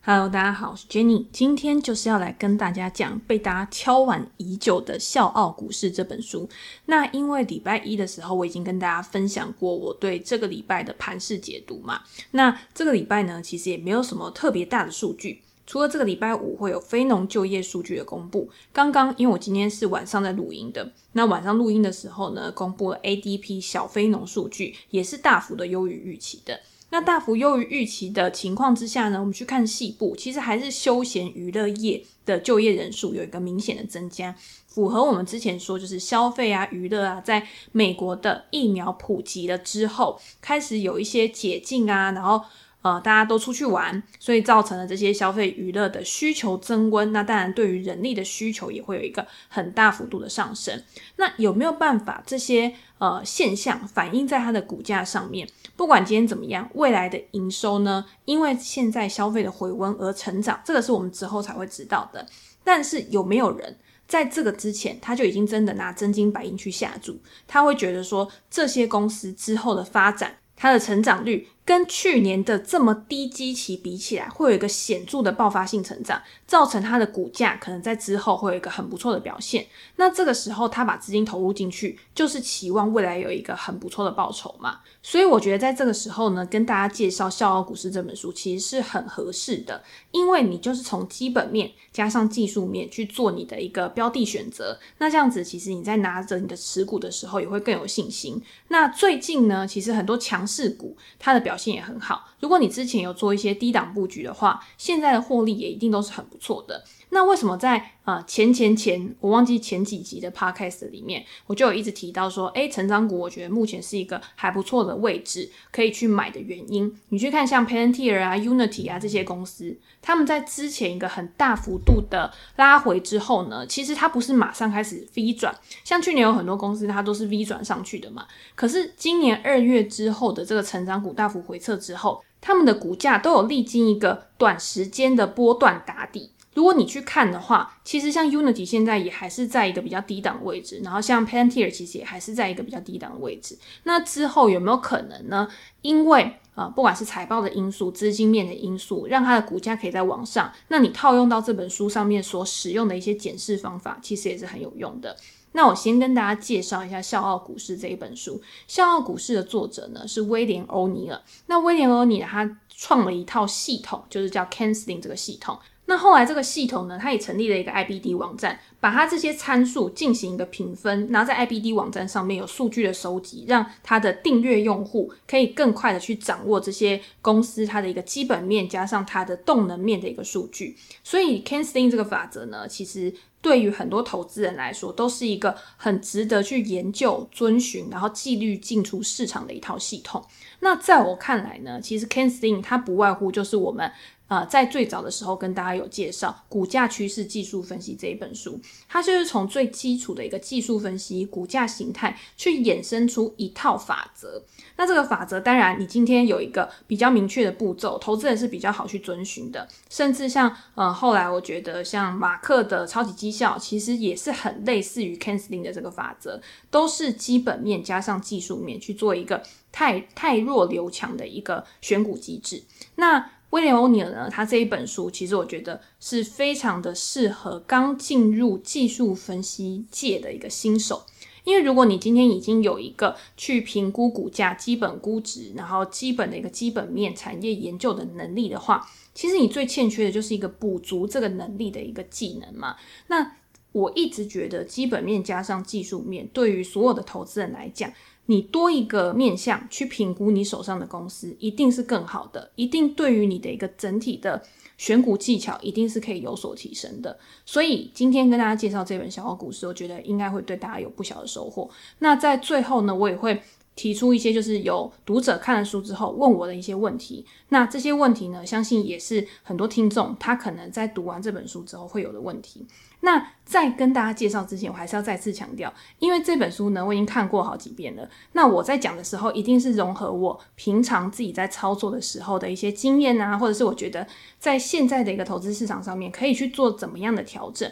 Hello，大家好，我是 Jenny，今天就是要来跟大家讲被大家敲碗已久的《笑傲股市》这本书。那因为礼拜一的时候，我已经跟大家分享过我对这个礼拜的盘势解读嘛。那这个礼拜呢，其实也没有什么特别大的数据，除了这个礼拜五会有非农就业数据的公布。刚刚因为我今天是晚上在录音的，那晚上录音的时候呢，公布了 ADP 小非农数据，也是大幅的优于预期的。那大幅优于预期的情况之下呢，我们去看细部，其实还是休闲娱乐业的就业人数有一个明显的增加，符合我们之前说，就是消费啊、娱乐啊，在美国的疫苗普及了之后，开始有一些解禁啊，然后。呃，大家都出去玩，所以造成了这些消费娱乐的需求增温。那当然，对于人力的需求也会有一个很大幅度的上升。那有没有办法这些呃现象反映在它的股价上面？不管今天怎么样，未来的营收呢？因为现在消费的回温而成长，这个是我们之后才会知道的。但是有没有人在这个之前，他就已经真的拿真金白银去下注？他会觉得说，这些公司之后的发展，它的成长率，跟去年的这么低基期比起来，会有一个显著的爆发性成长，造成它的股价可能在之后会有一个很不错的表现。那这个时候他把资金投入进去，就是期望未来有一个很不错的报酬嘛。所以我觉得在这个时候呢，跟大家介绍《笑傲股市》这本书其实是很合适的，因为你就是从基本面加上技术面去做你的一个标的选择。那这样子其实你在拿着你的持股的时候也会更有信心。那最近呢，其实很多强势股它的表性也很好。如果你之前有做一些低档布局的话，现在的获利也一定都是很不错的。那为什么在呃前前前我忘记前几集的 podcast 里面，我就有一直提到说，诶，成长股我觉得目前是一个还不错的位置，可以去买的原因。你去看像 Palantir 啊、Unity 啊这些公司，他们在之前一个很大幅度的拉回之后呢，其实它不是马上开始 V 转，像去年有很多公司它都是 V 转上去的嘛。可是今年二月之后的这个成长股大幅回撤之后，他们的股价都有历经一个短时间的波段打底。如果你去看的话，其实像 Unity 现在也还是在一个比较低档位置，然后像 Palantir 其实也还是在一个比较低档的位置。那之后有没有可能呢？因为啊、不管是财报的因素、资金面的因素，让它的股价可以在往上。那你套用到这本书上面所使用的一些检视方法，其实也是很有用的。那我先跟大家介绍一下《笑傲股市》这一本书。《笑傲股市》的作者呢是威廉·欧尼尔。那威廉·欧尼尔他创了一套系统，就是叫 Canceling 这个系统。那后来这个系统呢，它也成立了一个 IBD 网站，把它这些参数进行一个评分，然后在 IBD 网站上面有数据的收集，让它的订阅用户可以更快的去掌握这些公司它的一个基本面加上它的动能面的一个数据。所以 Canceling 这个法则呢，其实对于很多投资人来说，都是一个很值得去研究、遵循，然后纪律进出市场的一套系统。那在我看来呢，其实 Canceling 它不外乎就是我们。呃，在最早的时候跟大家有介绍《股价趋势技术分析》这一本书，它就是从最基础的一个技术分析、股价形态去衍生出一套法则。那这个法则，当然你今天有一个比较明确的步骤，投资人是比较好去遵循的。甚至像呃，后来我觉得像马克的超级绩效，其实也是很类似于 Canceling 的这个法则，都是基本面加上技术面去做一个太太弱留强的一个选股机制。那威廉·欧尼尔呢，他这一本书其实我觉得是非常的适合刚进入技术分析界的一个新手，因为如果你今天已经有一个去评估股价、基本估值，然后基本的一个基本面产业研究的能力的话，其实你最欠缺的就是一个补足这个能力的一个技能嘛。那我一直觉得基本面加上技术面，对于所有的投资人来讲，你多一个面向去评估你手上的公司，一定是更好的，一定对于你的一个整体的选股技巧，一定是可以有所提升的。所以今天跟大家介绍这本《笑傲股市》，我觉得应该会对大家有不小的收获。那在最后呢，我也会提出一些就是有读者看了书之后问我的一些问题。那这些问题呢，相信也是很多听众他可能在读完这本书之后会有的问题。那在跟大家介绍之前，我还是要再次强调，因为这本书呢，我已经看过好几遍了。那我在讲的时候，一定是融合我平常自己在操作的时候的一些经验啊，或者是我觉得在现在的一个投资市场上面可以去做怎么样的调整。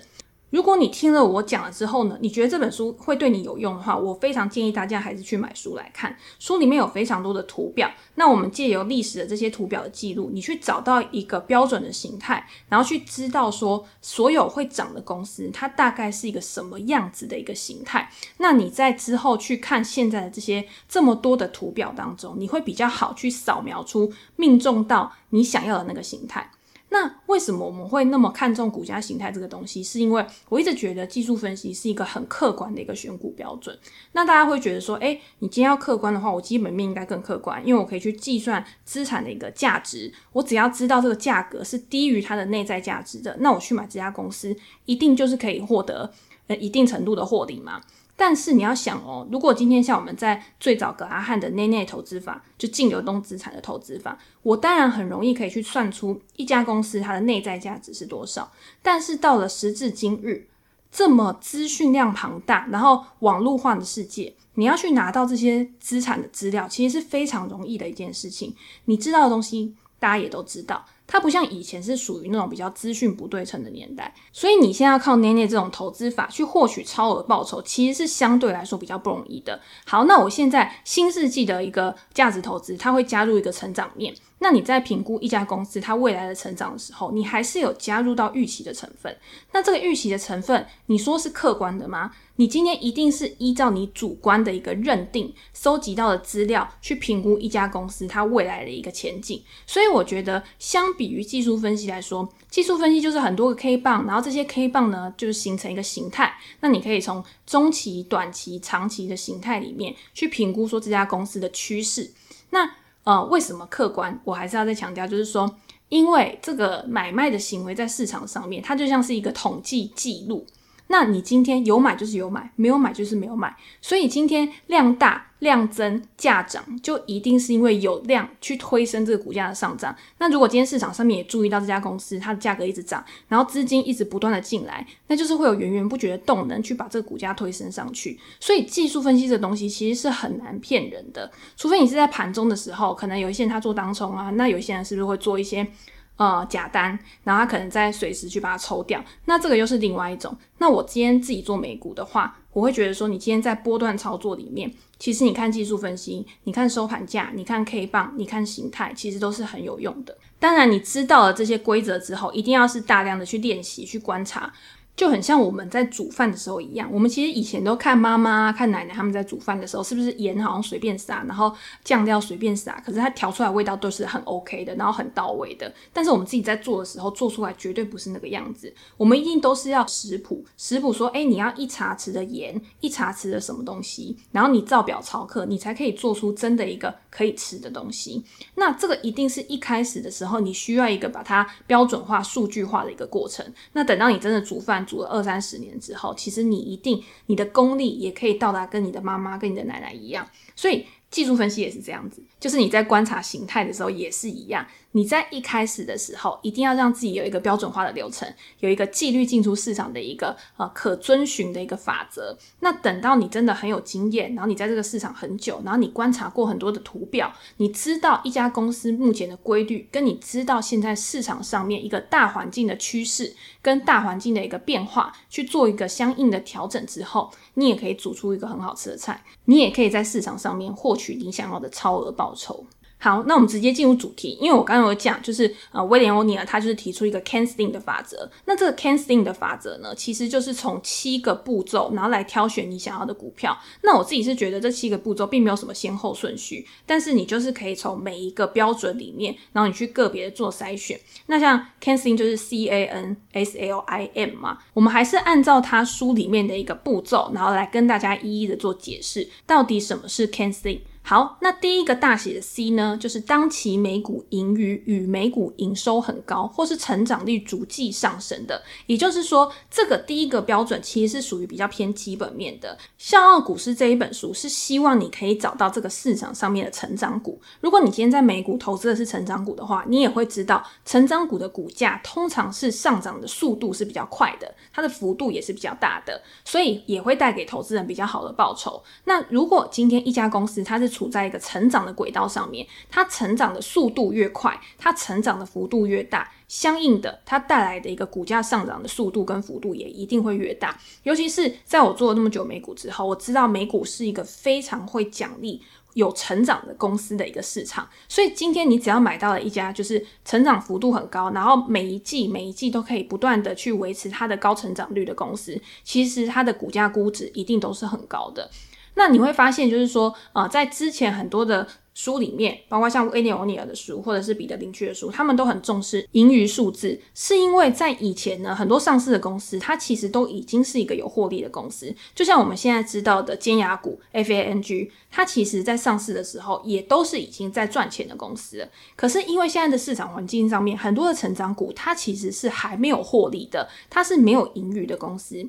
如果你听了我讲了之后呢，你觉得这本书会对你有用的话，我非常建议大家还是去买书来看。书里面有非常多的图表，那我们借由历史的这些图表的记录，你去找到一个标准的形态，然后去知道说所有会涨的公司它大概是一个什么样子的一个形态。那你在之后去看现在的这些这么多的图表当中，你会比较好去扫描出命中到你想要的那个形态。那为什么我们会那么看重股价形态这个东西？是因为我一直觉得技术分析是一个很客观的一个选股标准。那大家会觉得说，诶，你今天要客观的话，我基本面应该更客观，因为我可以去计算资产的一个价值。我只要知道这个价格是低于它的内在价值的，那我去买这家公司，一定就是可以获得呃一定程度的获利嘛。但是你要想哦，如果今天像我们在最早格拉汉的内内投资法，就净流动资产的投资法，我当然很容易可以去算出一家公司它的内在价值是多少。但是到了时至今日，这么资讯量庞大，然后网络化的世界，你要去拿到这些资产的资料，其实是非常容易的一件事情。你知道的东西，大家也都知道。它不像以前是属于那种比较资讯不对称的年代，所以你现在要靠捏捏这种投资法去获取超额报酬，其实是相对来说比较不容易的。好，那我现在新世纪的一个价值投资，它会加入一个成长面。那你在评估一家公司它未来的成长的时候，你还是有加入到预期的成分。那这个预期的成分，你说是客观的吗？你今天一定是依照你主观的一个认定，收集到的资料去评估一家公司它未来的一个前景。所以我觉得，相比于技术分析来说，技术分析就是很多个 K 棒，然后这些 K 棒呢，就是形成一个形态。那你可以从中期、短期、长期的形态里面去评估说这家公司的趋势。那呃，为什么客观？我还是要再强调，就是说，因为这个买卖的行为在市场上面，它就像是一个统计记录。那你今天有买就是有买，没有买就是没有买。所以今天量大、量增、价涨，就一定是因为有量去推升这个股价的上涨。那如果今天市场上面也注意到这家公司它的价格一直涨，然后资金一直不断的进来，那就是会有源源不绝的动能去把这个股价推升上去。所以技术分析这东西其实是很难骗人的，除非你是在盘中的时候，可能有一些人他做当冲啊，那有些人是不是会做一些？呃，假单，然后他可能再随时去把它抽掉，那这个又是另外一种。那我今天自己做美股的话，我会觉得说，你今天在波段操作里面，其实你看技术分析，你看收盘价，你看 K 棒，你看形态，其实都是很有用的。当然，你知道了这些规则之后，一定要是大量的去练习、去观察。就很像我们在煮饭的时候一样，我们其实以前都看妈妈、看奶奶他们在煮饭的时候，是不是盐好像随便撒，然后酱料随便撒，可是它调出来味道都是很 OK 的，然后很到位的。但是我们自己在做的时候，做出来绝对不是那个样子。我们一定都是要食谱，食谱说，诶，你要一茶匙的盐，一茶匙的什么东西，然后你照表操课，你才可以做出真的一个可以吃的东西。那这个一定是一开始的时候，你需要一个把它标准化、数据化的一个过程。那等到你真的煮饭，煮了二三十年之后，其实你一定你的功力也可以到达跟你的妈妈、跟你的奶奶一样，所以。技术分析也是这样子，就是你在观察形态的时候也是一样。你在一开始的时候，一定要让自己有一个标准化的流程，有一个纪律进出市场的一个呃可遵循的一个法则。那等到你真的很有经验，然后你在这个市场很久，然后你观察过很多的图表，你知道一家公司目前的规律，跟你知道现在市场上面一个大环境的趋势跟大环境的一个变化，去做一个相应的调整之后，你也可以煮出一个很好吃的菜，你也可以在市场上面获取你想要的超额报酬。好，那我们直接进入主题，因为我刚刚有讲，就是呃，威廉欧尼尔他就是提出一个 can sting 的法则。那这个 can sting 的法则呢，其实就是从七个步骤，然后来挑选你想要的股票。那我自己是觉得这七个步骤并没有什么先后顺序，但是你就是可以从每一个标准里面，然后你去个别的做筛选。那像 can sting 就是 C A N S L I M 嘛，我们还是按照他书里面的一个步骤，然后来跟大家一一的做解释，到底什么是 can sting。好，那第一个大写的 C 呢，就是当期每股盈余与每股营收很高，或是成长率逐季上升的。也就是说，这个第一个标准其实是属于比较偏基本面的。《笑傲股市》这一本书是希望你可以找到这个市场上面的成长股。如果你今天在美股投资的是成长股的话，你也会知道，成长股的股价通常是上涨的速度是比较快的，它的幅度也是比较大的，所以也会带给投资人比较好的报酬。那如果今天一家公司它是处在一个成长的轨道上面，它成长的速度越快，它成长的幅度越大，相应的它带来的一个股价上涨的速度跟幅度也一定会越大。尤其是在我做了那么久美股之后，我知道美股是一个非常会奖励。有成长的公司的一个市场，所以今天你只要买到了一家就是成长幅度很高，然后每一季每一季都可以不断的去维持它的高成长率的公司，其实它的股价估值一定都是很高的。那你会发现，就是说，呃，在之前很多的。书里面，包括像威廉·欧尼尔的书，或者是彼得·林区的书，他们都很重视盈余数字，是因为在以前呢，很多上市的公司，它其实都已经是一个有获利的公司。就像我们现在知道的尖牙股 FANG，它其实在上市的时候，也都是已经在赚钱的公司。可是因为现在的市场环境上面，很多的成长股，它其实是还没有获利的，它是没有盈余的公司。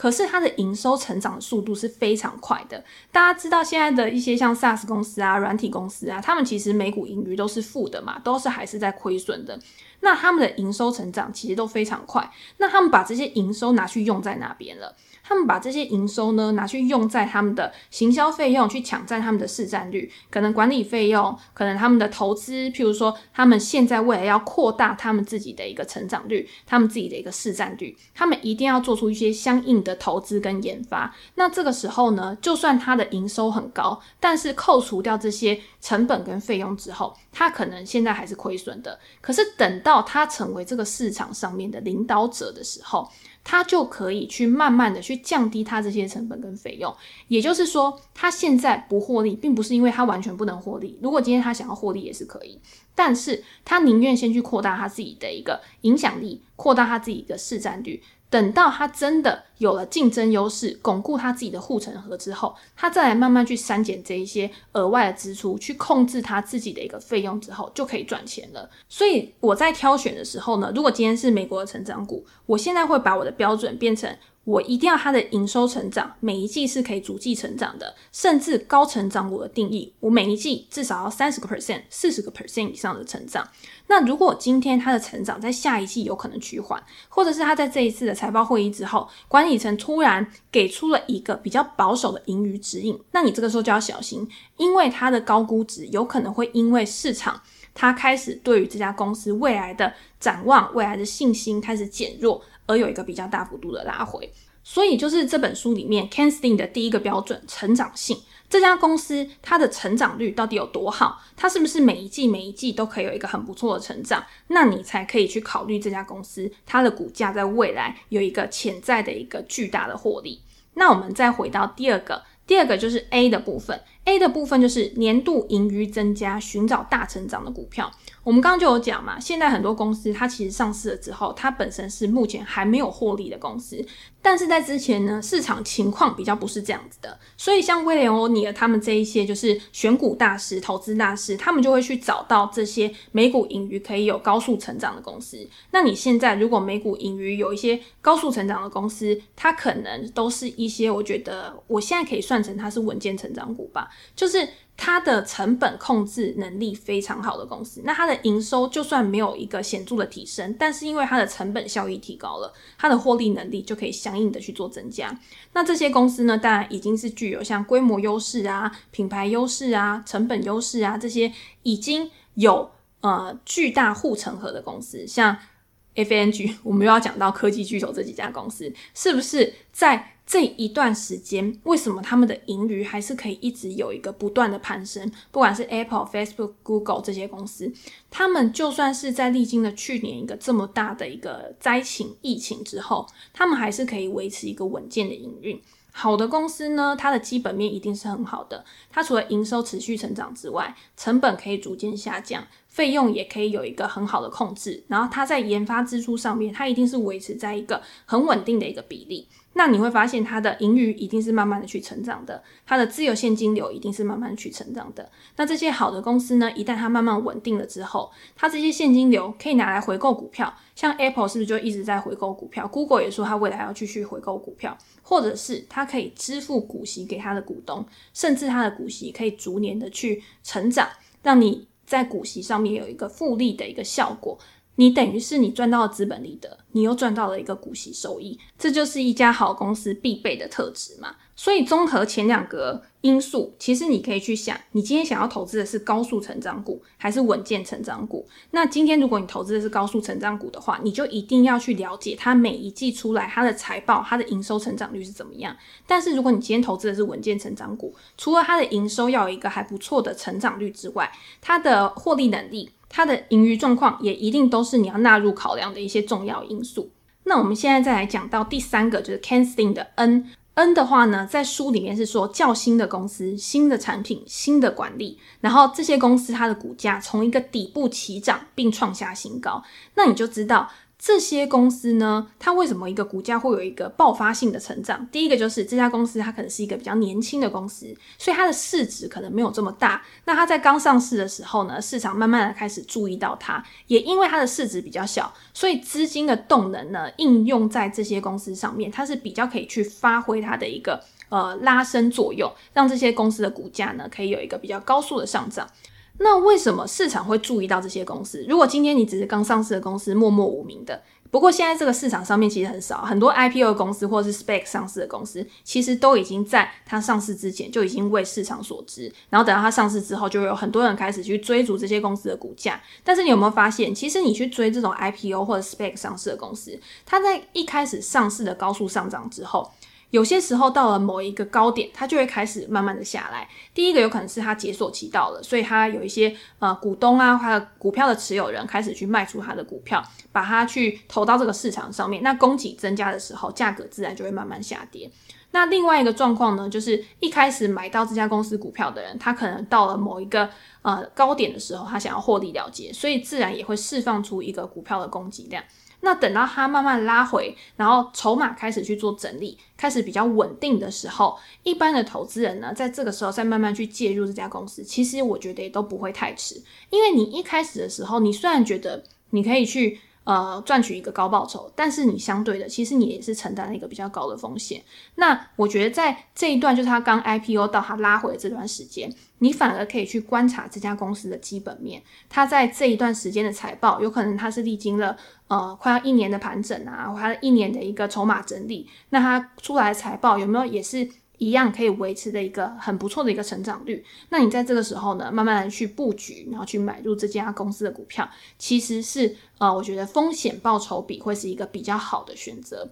可是它的营收成长的速度是非常快的。大家知道现在的一些像 SaaS 公司啊、软体公司啊，他们其实每股盈余都是负的嘛，都是还是在亏损的。那他们的营收成长其实都非常快。那他们把这些营收拿去用在哪边了？他们把这些营收呢，拿去用在他们的行销费用，去抢占他们的市占率，可能管理费用，可能他们的投资，譬如说他们现在未来要扩大他们自己的一个成长率，他们自己的一个市占率，他们一定要做出一些相应的投资跟研发。那这个时候呢，就算他的营收很高，但是扣除掉这些成本跟费用之后，他可能现在还是亏损的。可是等到他成为这个市场上面的领导者的时候，他就可以去慢慢的去降低他这些成本跟费用，也就是说，他现在不获利，并不是因为他完全不能获利。如果今天他想要获利也是可以，但是他宁愿先去扩大他自己的一个影响力，扩大他自己的市占率。等到他真的有了竞争优势，巩固他自己的护城河之后，他再来慢慢去删减这一些额外的支出，去控制他自己的一个费用之后，就可以赚钱了。所以我在挑选的时候呢，如果今天是美国的成长股，我现在会把我的标准变成。我一定要它的营收成长，每一季是可以逐季成长的，甚至高成长我的定义，我每一季至少要三十个 percent、四十个 percent 以上的成长。那如果今天它的成长在下一季有可能趋缓，或者是它在这一次的财报会议之后，管理层突然给出了一个比较保守的盈余指引，那你这个时候就要小心，因为它的高估值有可能会因为市场它开始对于这家公司未来的展望、未来的信心开始减弱。而有一个比较大幅度的拉回，所以就是这本书里面 Ken Stein 的第一个标准——成长性。这家公司它的成长率到底有多好？它是不是每一季每一季都可以有一个很不错的成长？那你才可以去考虑这家公司它的股价在未来有一个潜在的一个巨大的获利。那我们再回到第二个，第二个就是 A 的部分。A 的部分就是年度盈余增加，寻找大成长的股票。我们刚刚就有讲嘛，现在很多公司它其实上市了之后，它本身是目前还没有获利的公司，但是在之前呢，市场情况比较不是这样子的，所以像威廉欧尼尔他们这一些就是选股大师、投资大师，他们就会去找到这些每股盈余可以有高速成长的公司。那你现在如果每股盈余有一些高速成长的公司，它可能都是一些我觉得我现在可以算成它是稳健成长股吧，就是。它的成本控制能力非常好的公司，那它的营收就算没有一个显著的提升，但是因为它的成本效益提高了，它的获利能力就可以相应的去做增加。那这些公司呢，当然已经是具有像规模优势啊、品牌优势啊、成本优势啊这些已经有呃巨大护城河的公司，像 F N G，我们又要讲到科技巨头这几家公司，是不是在？这一段时间，为什么他们的盈余还是可以一直有一个不断的攀升？不管是 Apple、Facebook、Google 这些公司，他们就算是在历经了去年一个这么大的一个灾情、疫情之后，他们还是可以维持一个稳健的营运。好的公司呢，它的基本面一定是很好的。它除了营收持续成长之外，成本可以逐渐下降，费用也可以有一个很好的控制。然后它在研发支出上面，它一定是维持在一个很稳定的一个比例。那你会发现，它的盈余一定是慢慢的去成长的，它的自由现金流一定是慢慢去成长的。那这些好的公司呢，一旦它慢慢稳定了之后，它这些现金流可以拿来回购股票，像 Apple 是不是就一直在回购股票？Google 也说它未来要继续回购股票，或者是它可以支付股息给它的股东，甚至它的股息可以逐年的去成长，让你在股息上面有一个复利的一个效果。你等于是你赚到了资本利得，你又赚到了一个股息收益，这就是一家好公司必备的特质嘛。所以综合前两个因素，其实你可以去想，你今天想要投资的是高速成长股还是稳健成长股？那今天如果你投资的是高速成长股的话，你就一定要去了解它每一季出来它的财报、它的营收成长率是怎么样。但是如果你今天投资的是稳健成长股，除了它的营收要有一个还不错的成长率之外，它的获利能力、它的盈余状况也一定都是你要纳入考量的一些重要因素。那我们现在再来讲到第三个，就是 Ken Stein 的 N。N 的话呢，在书里面是说较新的公司、新的产品、新的管理，然后这些公司它的股价从一个底部起涨并创下新高，那你就知道。这些公司呢，它为什么一个股价会有一个爆发性的成长？第一个就是这家公司它可能是一个比较年轻的公司，所以它的市值可能没有这么大。那它在刚上市的时候呢，市场慢慢的开始注意到它，也因为它的市值比较小，所以资金的动能呢，应用在这些公司上面，它是比较可以去发挥它的一个呃拉升作用，让这些公司的股价呢可以有一个比较高速的上涨。那为什么市场会注意到这些公司？如果今天你只是刚上市的公司，默默无名的，不过现在这个市场上面其实很少，很多 IPO 公司或者是 SPAC 上市的公司，其实都已经在它上市之前就已经为市场所知，然后等到它上市之后，就有很多人开始去追逐这些公司的股价。但是你有没有发现，其实你去追这种 IPO 或者 SPAC 上市的公司，它在一开始上市的高速上涨之后，有些时候到了某一个高点，它就会开始慢慢的下来。第一个有可能是它解锁期到了，所以它有一些呃股东啊，它的股票的持有人开始去卖出它的股票，把它去投到这个市场上面。那供给增加的时候，价格自然就会慢慢下跌。那另外一个状况呢，就是一开始买到这家公司股票的人，他可能到了某一个呃高点的时候，他想要获利了结，所以自然也会释放出一个股票的供给量。那等到它慢慢拉回，然后筹码开始去做整理，开始比较稳定的时候，一般的投资人呢，在这个时候再慢慢去介入这家公司，其实我觉得也都不会太迟，因为你一开始的时候，你虽然觉得你可以去。呃，赚取一个高报酬，但是你相对的，其实你也是承担了一个比较高的风险。那我觉得在这一段，就是他刚 IPO 到他拉回这段时间，你反而可以去观察这家公司的基本面。它在这一段时间的财报，有可能它是历经了呃快要一年的盘整啊，或它一年的一个筹码整理。那它出来的财报有没有也是？一样可以维持的一个很不错的一个成长率，那你在这个时候呢，慢慢的去布局，然后去买入这家公司的股票，其实是呃，我觉得风险报酬比会是一个比较好的选择。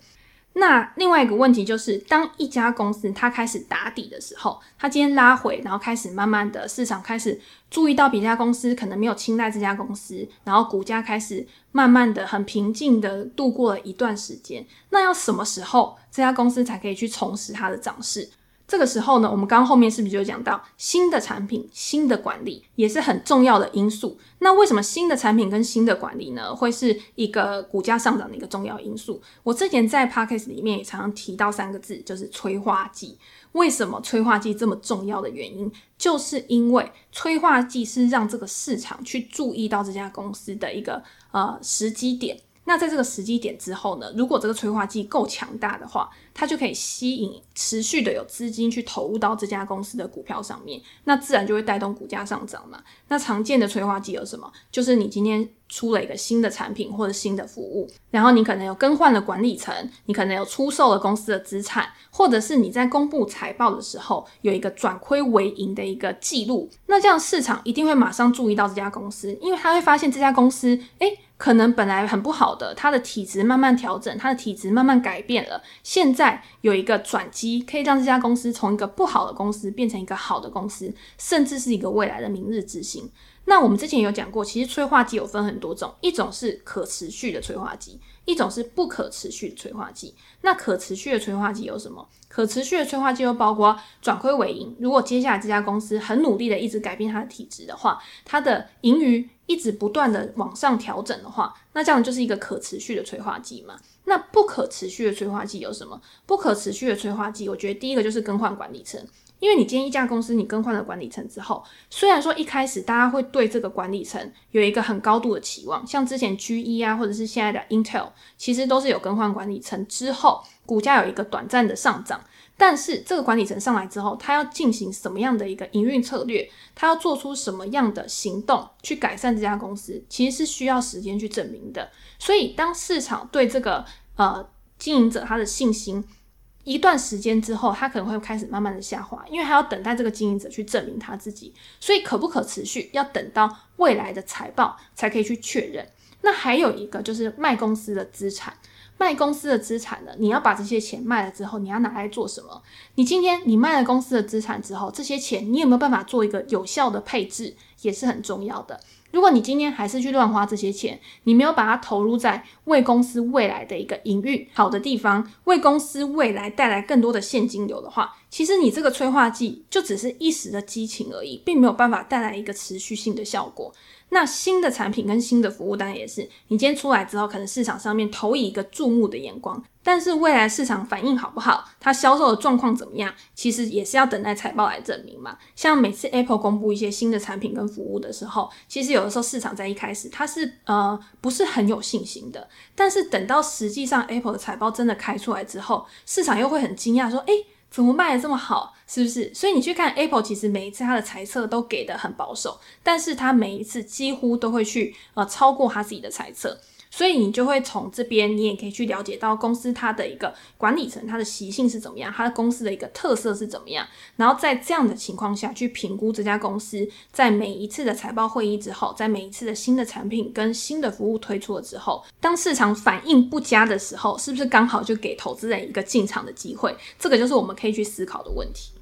那另外一个问题就是，当一家公司它开始打底的时候，它今天拉回，然后开始慢慢的市场开始注意到别家公司可能没有青睐这家公司，然后股价开始慢慢的很平静的度过了一段时间，那要什么时候这家公司才可以去重拾它的涨势？这个时候呢，我们刚刚后面是不是就讲到新的产品、新的管理也是很重要的因素？那为什么新的产品跟新的管理呢，会是一个股价上涨的一个重要因素？我之前在 Podcast 里面也常常提到三个字，就是催化剂。为什么催化剂这么重要的原因，就是因为催化剂是让这个市场去注意到这家公司的一个呃时机点。那在这个时机点之后呢，如果这个催化剂够强大的话，它就可以吸引持续的有资金去投入到这家公司的股票上面，那自然就会带动股价上涨嘛。那常见的催化剂有什么？就是你今天出了一个新的产品或者新的服务，然后你可能有更换了管理层，你可能有出售了公司的资产，或者是你在公布财报的时候有一个转亏为盈的一个记录，那这样市场一定会马上注意到这家公司，因为他会发现这家公司，诶。可能本来很不好的，它的体质慢慢调整，它的体质慢慢改变了。现在有一个转机，可以让这家公司从一个不好的公司变成一个好的公司，甚至是一个未来的明日之星。那我们之前有讲过，其实催化剂有分很多种，一种是可持续的催化剂，一种是不可持续的催化剂。那可持续的催化剂有什么？可持续的催化剂又包括转亏为盈。如果接下来这家公司很努力的一直改变它的体质的话，它的盈余。一直不断的往上调整的话，那这样就是一个可持续的催化剂嘛。那不可持续的催化剂有什么？不可持续的催化剂，我觉得第一个就是更换管理层，因为你今天一家公司你更换了管理层之后，虽然说一开始大家会对这个管理层有一个很高度的期望，像之前 GE 啊，或者是现在的 Intel，其实都是有更换管理层之后，股价有一个短暂的上涨。但是这个管理层上来之后，他要进行什么样的一个营运策略，他要做出什么样的行动去改善这家公司，其实是需要时间去证明的。所以当市场对这个呃经营者他的信心，一段时间之后，他可能会开始慢慢的下滑，因为他要等待这个经营者去证明他自己，所以可不可持续，要等到未来的财报才可以去确认。那还有一个就是卖公司的资产，卖公司的资产呢，你要把这些钱卖了之后，你要拿来做什么？你今天你卖了公司的资产之后，这些钱你有没有办法做一个有效的配置，也是很重要的。如果你今天还是去乱花这些钱，你没有把它投入在为公司未来的一个营运好的地方，为公司未来带来更多的现金流的话，其实你这个催化剂就只是一时的激情而已，并没有办法带来一个持续性的效果。那新的产品跟新的服务当然也是，你今天出来之后，可能市场上面投以一个注目的眼光，但是未来市场反应好不好，它销售的状况怎么样，其实也是要等待财报来证明嘛。像每次 Apple 公布一些新的产品跟服务的时候，其实有的时候市场在一开始它是呃不是很有信心的，但是等到实际上 Apple 的财报真的开出来之后，市场又会很惊讶说，诶。怎么卖的这么好？是不是？所以你去看 Apple，其实每一次它的财测都给的很保守，但是它每一次几乎都会去呃超过它自己的财测。所以你就会从这边，你也可以去了解到公司它的一个管理层，它的习性是怎么样，它的公司的一个特色是怎么样。然后在这样的情况下去评估这家公司，在每一次的财报会议之后，在每一次的新的产品跟新的服务推出了之后，当市场反应不佳的时候，是不是刚好就给投资人一个进场的机会？这个就是我们可以去思考的问题。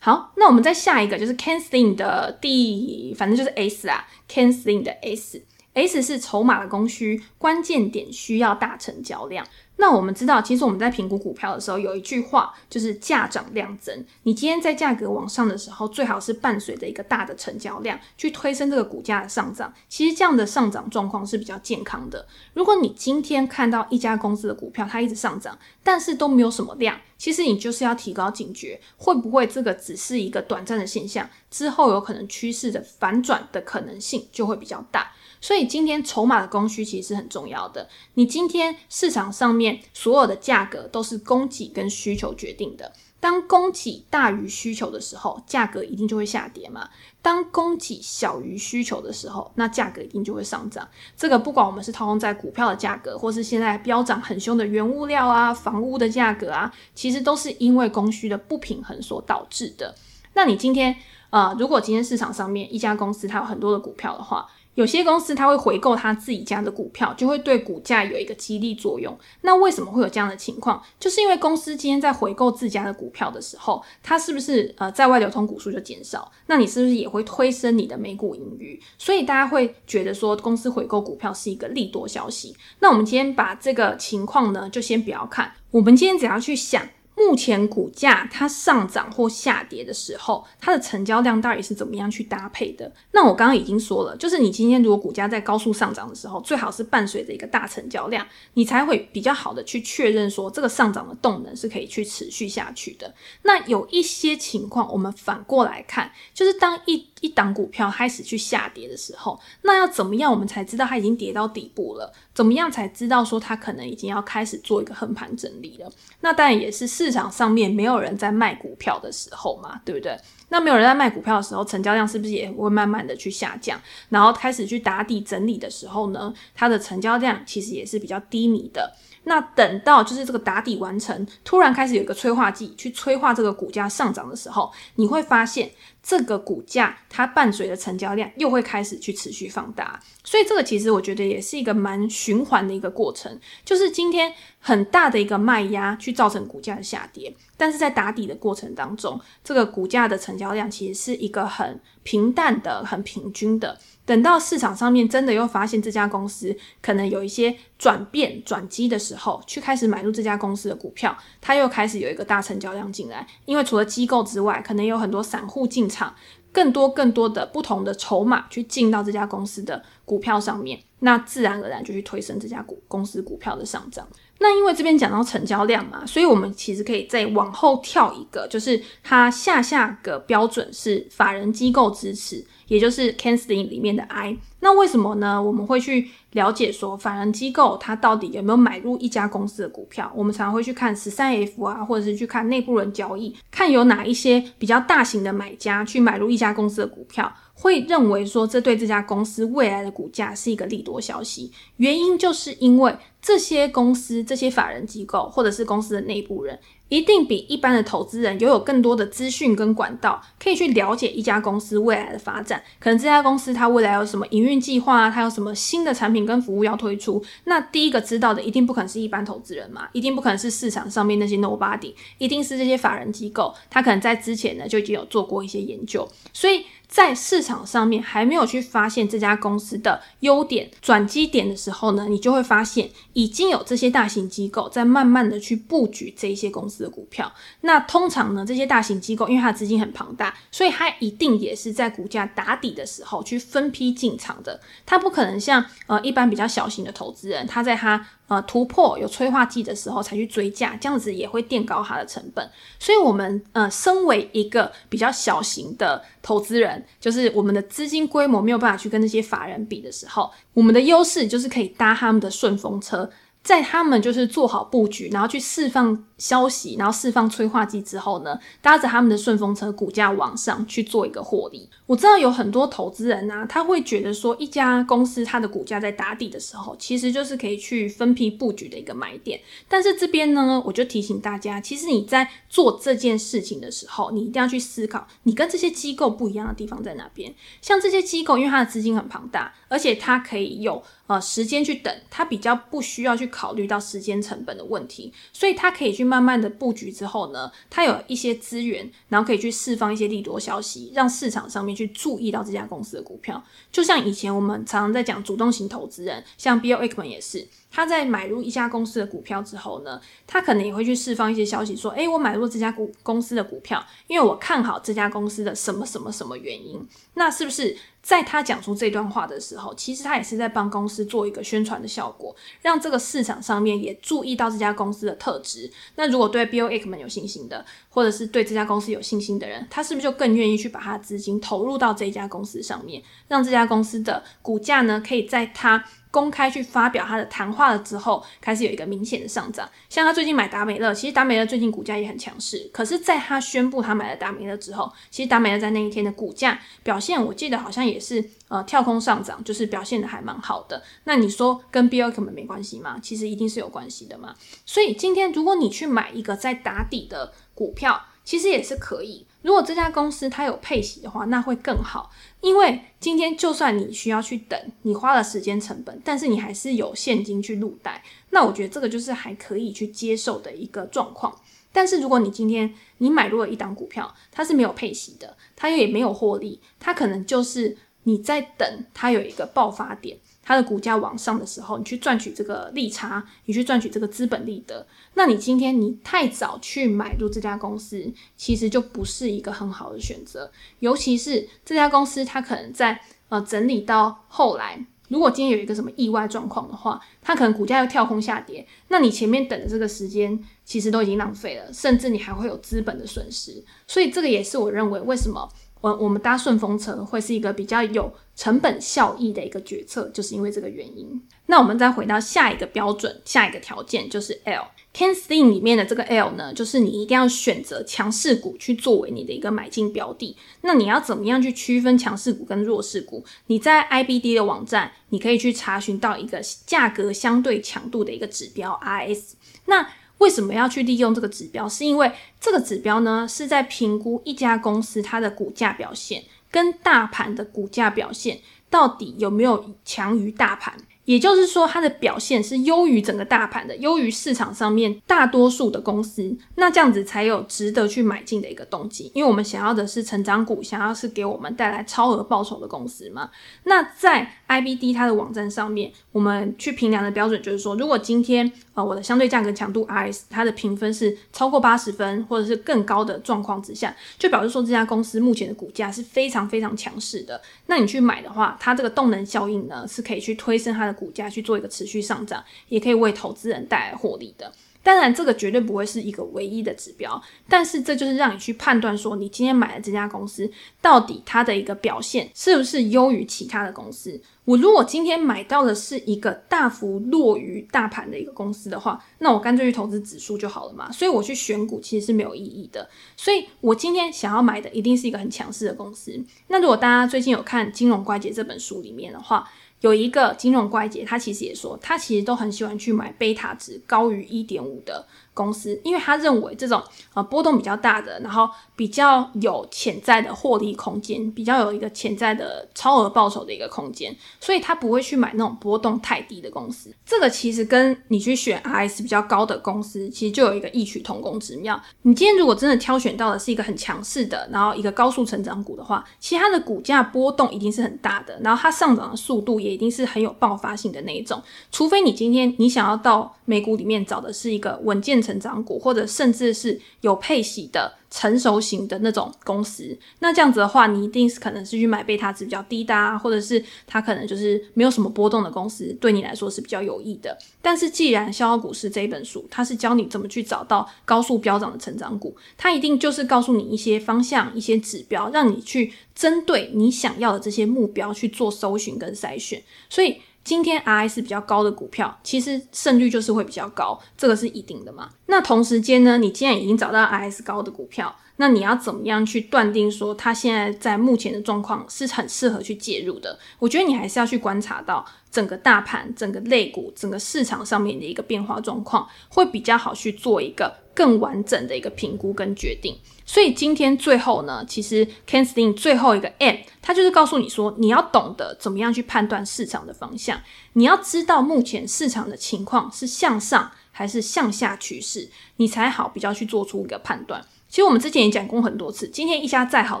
好，那我们再下一个就是 Canceling 的第，反正就是 S 啊，Canceling 的 S。S 是筹码的供需，关键点需要大成交量。那我们知道，其实我们在评估股票的时候，有一句话就是价涨量增。你今天在价格往上的时候，最好是伴随着一个大的成交量，去推升这个股价的上涨。其实这样的上涨状况是比较健康的。如果你今天看到一家公司的股票它一直上涨，但是都没有什么量，其实你就是要提高警觉，会不会这个只是一个短暂的现象，之后有可能趋势的反转的可能性就会比较大。所以今天筹码的供需其实是很重要的。你今天市场上面所有的价格都是供给跟需求决定的。当供给大于需求的时候，价格一定就会下跌嘛。当供给小于需求的时候，那价格一定就会上涨。这个不管我们是套用在股票的价格，或是现在飙涨很凶的原物料啊、房屋的价格啊，其实都是因为供需的不平衡所导致的。那你今天呃，如果今天市场上面一家公司它有很多的股票的话，有些公司它会回购它自己家的股票，就会对股价有一个激励作用。那为什么会有这样的情况？就是因为公司今天在回购自家的股票的时候，它是不是呃在外流通股数就减少？那你是不是也会推升你的每股盈余？所以大家会觉得说公司回购股票是一个利多消息。那我们今天把这个情况呢，就先不要看。我们今天只要去想。目前股价它上涨或下跌的时候，它的成交量到底是怎么样去搭配的？那我刚刚已经说了，就是你今天如果股价在高速上涨的时候，最好是伴随着一个大成交量，你才会比较好的去确认说这个上涨的动能是可以去持续下去的。那有一些情况，我们反过来看，就是当一一档股票开始去下跌的时候，那要怎么样我们才知道它已经跌到底部了？怎么样才知道说它可能已经要开始做一个横盘整理了？那当然也是市场上面没有人在卖股票的时候嘛，对不对？那没有人在卖股票的时候，成交量是不是也会慢慢的去下降？然后开始去打底整理的时候呢，它的成交量其实也是比较低迷的。那等到就是这个打底完成，突然开始有一个催化剂去催化这个股价上涨的时候，你会发现这个股价它伴随的成交量又会开始去持续放大，所以这个其实我觉得也是一个蛮循环的一个过程，就是今天很大的一个卖压去造成股价的下跌，但是在打底的过程当中，这个股价的成交量其实是一个很平淡的、很平均的。等到市场上面真的又发现这家公司可能有一些转变转机的时候，去开始买入这家公司的股票，它又开始有一个大成交量进来。因为除了机构之外，可能有很多散户进场，更多更多的不同的筹码去进到这家公司的股票上面。那自然而然就去推升这家股公司股票的上涨。那因为这边讲到成交量嘛，所以我们其实可以再往后跳一个，就是它下下个标准是法人机构支持，也就是 Cansling 里面的 I。那为什么呢？我们会去了解说法人机构它到底有没有买入一家公司的股票？我们常常会去看十三 F 啊，或者是去看内部人交易，看有哪一些比较大型的买家去买入一家公司的股票。会认为说，这对这家公司未来的股价是一个利多消息，原因就是因为这些公司、这些法人机构或者是公司的内部人，一定比一般的投资人拥有更多的资讯跟管道，可以去了解一家公司未来的发展。可能这家公司它未来有什么营运计划啊，它有什么新的产品跟服务要推出，那第一个知道的一定不可能是一般投资人嘛，一定不可能是市场上面那些 nobody，一定是这些法人机构，他可能在之前呢就已经有做过一些研究，所以。在市场上面还没有去发现这家公司的优点、转机点的时候呢，你就会发现已经有这些大型机构在慢慢的去布局这一些公司的股票。那通常呢，这些大型机构因为它资金很庞大，所以它一定也是在股价打底的时候去分批进场的。它不可能像呃一般比较小型的投资人，他在他。呃，突破有催化剂的时候才去追价，这样子也会垫高它的成本。所以，我们呃，身为一个比较小型的投资人，就是我们的资金规模没有办法去跟那些法人比的时候，我们的优势就是可以搭他们的顺风车。在他们就是做好布局，然后去释放消息，然后释放催化剂之后呢，搭着他们的顺风车，股价往上去做一个获利。我知道有很多投资人啊，他会觉得说，一家公司它的股价在打底的时候，其实就是可以去分批布局的一个买点。但是这边呢，我就提醒大家，其实你在做这件事情的时候，你一定要去思考，你跟这些机构不一样的地方在哪边。像这些机构，因为它的资金很庞大，而且它可以有。呃，时间去等，他比较不需要去考虑到时间成本的问题，所以他可以去慢慢的布局之后呢，他有一些资源，然后可以去释放一些利多消息，让市场上面去注意到这家公司的股票。就像以前我们常常在讲主动型投资人，像 Bill Ackman 也是。他在买入一家公司的股票之后呢，他可能也会去释放一些消息，说：“诶，我买入这家股公司的股票，因为我看好这家公司的什么什么什么原因。”那是不是在他讲出这段话的时候，其实他也是在帮公司做一个宣传的效果，让这个市场上面也注意到这家公司的特质？那如果对 Bill Ackman 有信心的，或者是对这家公司有信心的人，他是不是就更愿意去把他的资金投入到这家公司上面，让这家公司的股价呢，可以在他公开去发表他的谈话了之后，开始有一个明显的上涨。像他最近买达美乐，其实达美乐最近股价也很强势。可是，在他宣布他买了达美乐之后，其实达美乐在那一天的股价表现，我记得好像也是呃跳空上涨，就是表现的还蛮好的。那你说跟 Bill Ackman 没关系吗？其实一定是有关系的嘛。所以今天如果你去买一个在打底的股票，其实也是可以。如果这家公司它有配息的话，那会更好。因为今天就算你需要去等，你花了时间成本，但是你还是有现金去入袋，那我觉得这个就是还可以去接受的一个状况。但是如果你今天你买入了一档股票，它是没有配息的，它也没有获利，它可能就是你在等它有一个爆发点。它的股价往上的时候，你去赚取这个利差，你去赚取这个资本利得，那你今天你太早去买入这家公司，其实就不是一个很好的选择。尤其是这家公司，它可能在呃整理到后来，如果今天有一个什么意外状况的话，它可能股价又跳空下跌，那你前面等的这个时间其实都已经浪费了，甚至你还会有资本的损失。所以这个也是我认为为什么。我我们搭顺风车会是一个比较有成本效益的一个决策，就是因为这个原因。那我们再回到下一个标准，下一个条件就是 L。Cansling 里面的这个 L 呢，就是你一定要选择强势股去作为你的一个买进标的。那你要怎么样去区分强势股跟弱势股？你在 IBD 的网站，你可以去查询到一个价格相对强度的一个指标 RS。那为什么要去利用这个指标？是因为这个指标呢，是在评估一家公司它的股价表现跟大盘的股价表现到底有没有强于大盘。也就是说它的表现是优于整个大盘的，优于市场上面大多数的公司，那这样子才有值得去买进的一个动机，因为我们想要的是成长股，想要是给我们带来超额报酬的公司嘛。那在 IBD 它的网站上面，我们去评量的标准就是说，如果今天呃我的相对价格强度 RS 它的评分是超过八十分，或者是更高的状况之下，就表示说这家公司目前的股价是非常非常强势的。那你去买的话，它这个动能效应呢是可以去推升它的股价去做一个持续上涨，也可以为投资人带来获利的。当然，这个绝对不会是一个唯一的指标，但是这就是让你去判断说，你今天买的这家公司到底它的一个表现是不是优于其他的公司。我如果今天买到的是一个大幅落于大盘的一个公司的话，那我干脆去投资指数就好了嘛。所以我去选股其实是没有意义的。所以我今天想要买的一定是一个很强势的公司。那如果大家最近有看《金融怪杰》这本书里面的话，有一个金融怪杰，他其实也说，他其实都很喜欢去买贝塔值高于一点五的公司，因为他认为这种呃波动比较大的，然后比较有潜在的获利空间，比较有一个潜在的超额报酬的一个空间，所以他不会去买那种波动太低的公司。这个其实跟你去选 RS 比较高的公司，其实就有一个异曲同工之妙。你今天如果真的挑选到的是一个很强势的，然后一个高速成长股的话，其实它的股价波动一定是很大的，然后它上涨的速度也一定是很有爆发性的那一种。除非你今天你想要到美股里面找的是一个稳健成长股，或者甚至是有配息的成熟型的那种公司，那这样子的话，你一定是可能是去买贝塔值比较低的啊，或者是它可能就是没有什么波动的公司，对你来说是比较有益的。但是既然《笑傲股市》这一本书，它是教你怎么去找到高速飙涨的成长股，它一定就是告诉你一些方向、一些指标，让你去针对你想要的这些目标去做搜寻跟筛选。所以。今天 RS 比较高的股票，其实胜率就是会比较高，这个是一定的嘛。那同时间呢，你既然已经找到 RS 高的股票，那你要怎么样去断定说它现在在目前的状况是很适合去介入的？我觉得你还是要去观察到整个大盘、整个类股、整个市场上面的一个变化状况，会比较好去做一个更完整的一个评估跟决定。所以今天最后呢，其实 Ken Stein 最后一个 M，他就是告诉你说，你要懂得怎么样去判断市场的方向，你要知道目前市场的情况是向上还是向下趋势，你才好比较去做出一个判断。其实我们之前也讲过很多次，今天一家再好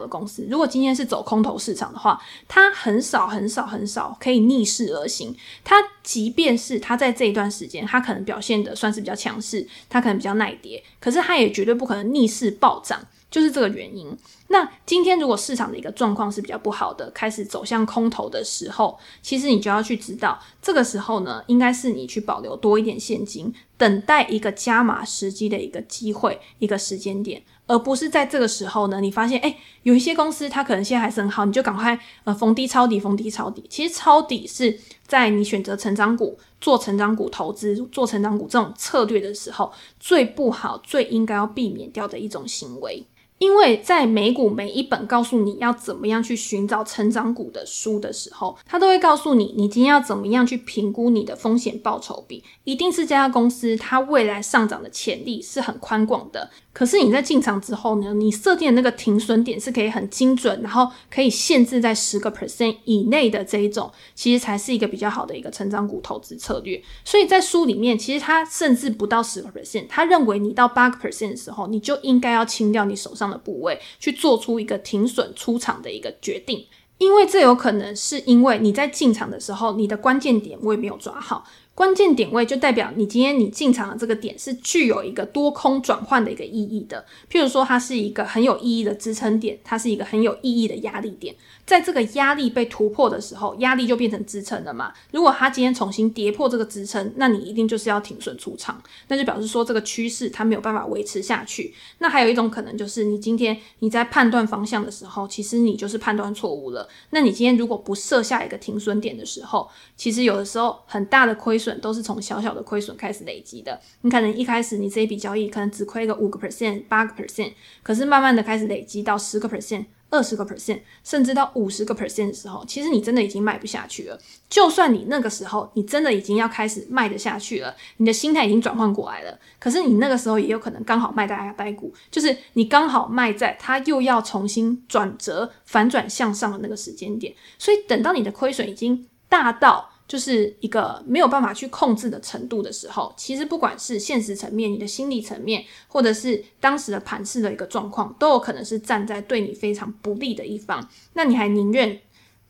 的公司，如果今天是走空头市场的话，它很少很少很少可以逆势而行。它即便是它在这一段时间，它可能表现的算是比较强势，它可能比较耐跌，可是它也绝对不可能逆势暴涨。就是这个原因。那今天如果市场的一个状况是比较不好的，开始走向空头的时候，其实你就要去知道，这个时候呢，应该是你去保留多一点现金，等待一个加码时机的一个机会，一个时间点，而不是在这个时候呢，你发现诶，有一些公司它可能现在还是很好，你就赶快呃逢低抄底，逢低抄底。其实抄底是在你选择成长股、做成长股投资、做成长股这种策略的时候，最不好、最应该要避免掉的一种行为。因为在美股每一本告诉你要怎么样去寻找成长股的书的时候，他都会告诉你，你今天要怎么样去评估你的风险报酬比，一定是这家公司它未来上涨的潜力是很宽广的。可是你在进场之后呢，你设定的那个停损点是可以很精准，然后可以限制在十个 percent 以内的这一种，其实才是一个比较好的一个成长股投资策略。所以在书里面，其实他甚至不到十个 percent，他认为你到八个 percent 的时候，你就应该要清掉你手上的部位，去做出一个停损出场的一个决定，因为这有可能是因为你在进场的时候，你的关键点位没有抓好。关键点位就代表你今天你进场的这个点是具有一个多空转换的一个意义的，譬如说它是一个很有意义的支撑点，它是一个很有意义的压力点。在这个压力被突破的时候，压力就变成支撑了嘛。如果它今天重新跌破这个支撑，那你一定就是要停损出场，那就表示说这个趋势它没有办法维持下去。那还有一种可能就是你今天你在判断方向的时候，其实你就是判断错误了。那你今天如果不设下一个停损点的时候，其实有的时候很大的亏损都是从小小的亏损开始累积的。你可能一开始你这一笔交易可能只亏个五个 percent、八个 percent，可是慢慢的开始累积到十个 percent。二十个 percent，甚至到五十个 percent 的时候，其实你真的已经卖不下去了。就算你那个时候你真的已经要开始卖得下去了，你的心态已经转换过来了，可是你那个时候也有可能刚好卖在阿呆股，就是你刚好卖在它又要重新转折、反转向上的那个时间点。所以等到你的亏损已经大到就是一个没有办法去控制的程度的时候，其实不管是现实层面、你的心理层面，或者是当时的盘势的一个状况，都有可能是站在对你非常不利的一方。那你还宁愿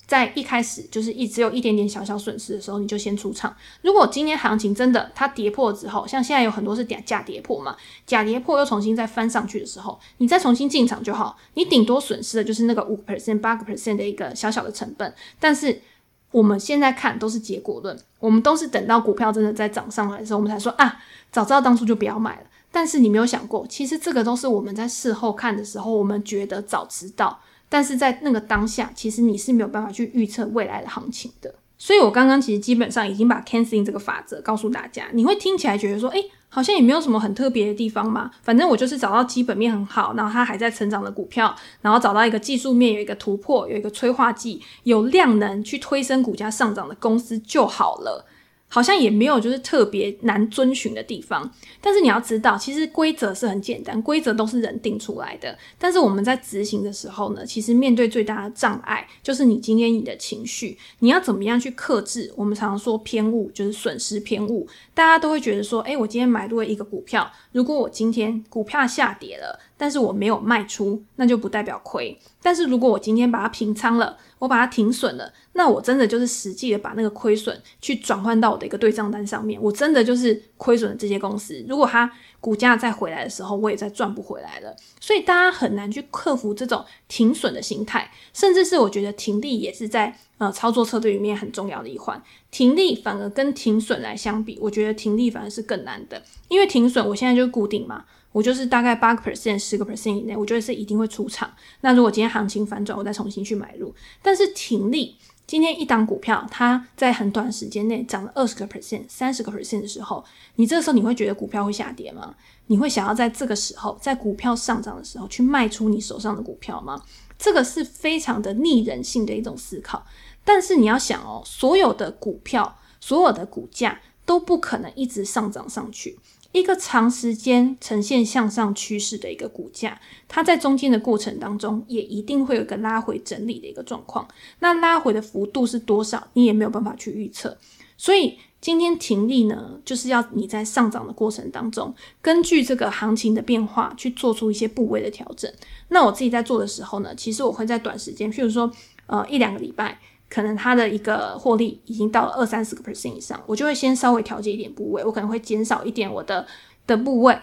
在一开始就是一只有一点点小小损失的时候，你就先出场。如果今天行情真的它跌破之后，像现在有很多是假跌破嘛，假跌破又重新再翻上去的时候，你再重新进场就好。你顶多损失的就是那个五 percent、八个 percent 的一个小小的成本，但是。我们现在看都是结果论，我们都是等到股票真的在涨上来的时候，我们才说啊，早知道当初就不要买了。但是你没有想过，其实这个都是我们在事后看的时候，我们觉得早知道，但是在那个当下，其实你是没有办法去预测未来的行情的。所以我刚刚其实基本上已经把 canceling 这个法则告诉大家，你会听起来觉得说，诶。好像也没有什么很特别的地方嘛，反正我就是找到基本面很好，然后它还在成长的股票，然后找到一个技术面有一个突破，有一个催化剂，有量能去推升股价上涨的公司就好了。好像也没有就是特别难遵循的地方，但是你要知道，其实规则是很简单，规则都是人定出来的。但是我们在执行的时候呢，其实面对最大的障碍就是你今天你的情绪，你要怎么样去克制？我们常常说偏误，就是损失偏误。大家都会觉得说，诶，我今天买入了一个股票，如果我今天股票下跌了，但是我没有卖出，那就不代表亏。但是如果我今天把它平仓了，我把它停损了，那我真的就是实际的把那个亏损去转换到我的一个对账单上面，我真的就是亏损了这些公司。如果它股价再回来的时候，我也再赚不回来了。所以大家很难去克服这种停损的心态，甚至是我觉得停利也是在呃操作策略里面很重要的一环。停利反而跟停损来相比，我觉得停利反而是更难的，因为停损我现在就是固定嘛。我就是大概八个 percent、十个 percent 以内，我觉得是一定会出场。那如果今天行情反转，我再重新去买入。但是停利，今天一档股票它在很短时间内涨了二十个 percent、三十个 percent 的时候，你这个时候你会觉得股票会下跌吗？你会想要在这个时候，在股票上涨的时候去卖出你手上的股票吗？这个是非常的逆人性的一种思考。但是你要想哦，所有的股票、所有的股价都不可能一直上涨上去。一个长时间呈现向上趋势的一个股价，它在中间的过程当中，也一定会有一个拉回整理的一个状况。那拉回的幅度是多少，你也没有办法去预测。所以今天停利呢，就是要你在上涨的过程当中，根据这个行情的变化去做出一些部位的调整。那我自己在做的时候呢，其实我会在短时间，譬如说，呃，一两个礼拜。可能它的一个获利已经到了二三十个 percent 以上，我就会先稍微调节一点部位，我可能会减少一点我的的部位。